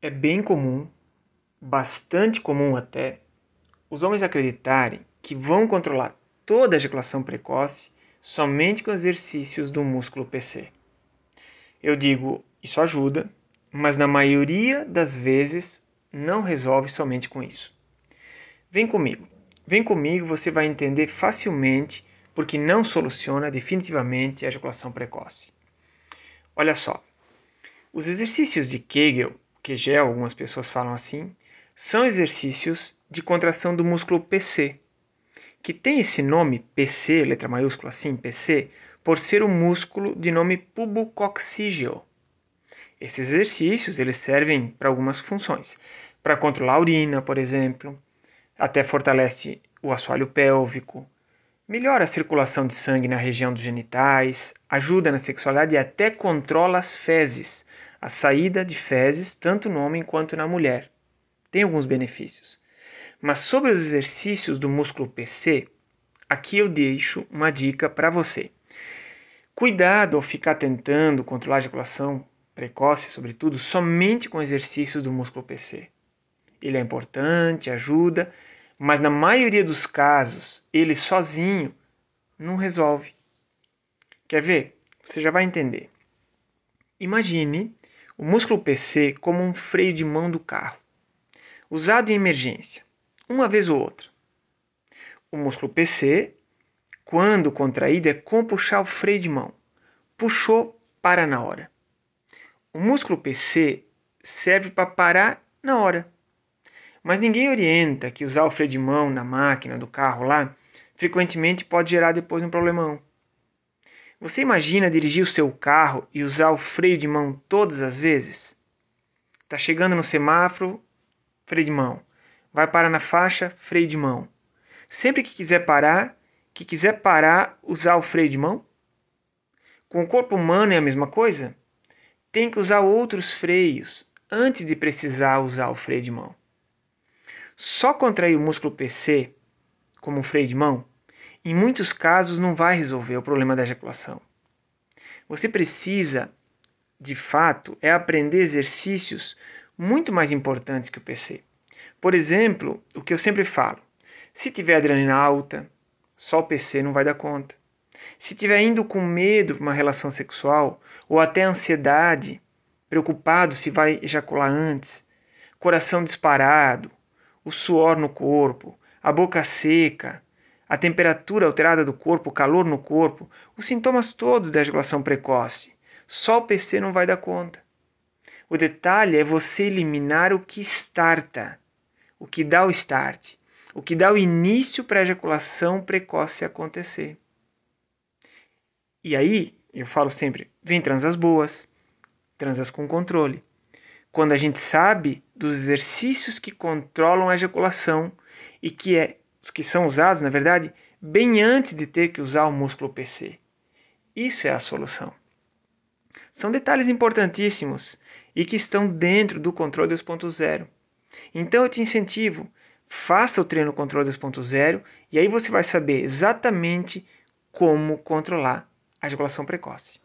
É bem comum, bastante comum até, os homens acreditarem que vão controlar toda a ejaculação precoce somente com exercícios do músculo PC. Eu digo, isso ajuda, mas na maioria das vezes não resolve somente com isso. Vem comigo. Vem comigo, você vai entender facilmente porque não soluciona definitivamente a ejaculação precoce. Olha só. Os exercícios de Kegel QGEL, algumas pessoas falam assim, são exercícios de contração do músculo PC, que tem esse nome PC, letra maiúscula assim, PC, por ser o músculo de nome pubococcígeo. Esses exercícios eles servem para algumas funções, para controlar a urina, por exemplo, até fortalece o assoalho pélvico, melhora a circulação de sangue na região dos genitais, ajuda na sexualidade e até controla as fezes, a saída de fezes tanto no homem quanto na mulher. Tem alguns benefícios. Mas sobre os exercícios do músculo PC, aqui eu deixo uma dica para você. Cuidado ao ficar tentando controlar a ejaculação precoce, sobretudo, somente com exercícios do músculo PC. Ele é importante, ajuda, mas na maioria dos casos, ele sozinho não resolve. Quer ver? Você já vai entender. Imagine o músculo PC como um freio de mão do carro, usado em emergência, uma vez ou outra. O músculo PC, quando contraído, é como puxar o freio de mão. Puxou, para na hora. O músculo PC serve para parar na hora. Mas ninguém orienta que usar o freio de mão na máquina do carro lá frequentemente pode gerar depois um problemão. Você imagina dirigir o seu carro e usar o freio de mão todas as vezes? Tá chegando no semáforo, freio de mão. Vai parar na faixa, freio de mão. Sempre que quiser parar, que quiser parar, usar o freio de mão? Com o corpo humano é a mesma coisa? Tem que usar outros freios antes de precisar usar o freio de mão. Só contrair o músculo PC, como um freio de mão, em muitos casos não vai resolver o problema da ejaculação. Você precisa, de fato, é aprender exercícios muito mais importantes que o PC. Por exemplo, o que eu sempre falo: se tiver adrenalina alta, só o PC não vai dar conta. Se tiver indo com medo para uma relação sexual ou até ansiedade, preocupado se vai ejacular antes, coração disparado, o suor no corpo, a boca seca, a temperatura alterada do corpo, o calor no corpo, os sintomas todos da ejaculação precoce. Só o PC não vai dar conta. O detalhe é você eliminar o que starta, o que dá o start, o que dá o início para a ejaculação precoce acontecer. E aí, eu falo sempre, vem transas boas, transas com controle. Quando a gente sabe dos exercícios que controlam a ejaculação e que é que são usados, na verdade, bem antes de ter que usar o músculo PC. Isso é a solução. São detalhes importantíssimos e que estão dentro do controle 2.0. Então eu te incentivo, faça o treino controle 2.0 e aí você vai saber exatamente como controlar a ejaculação precoce.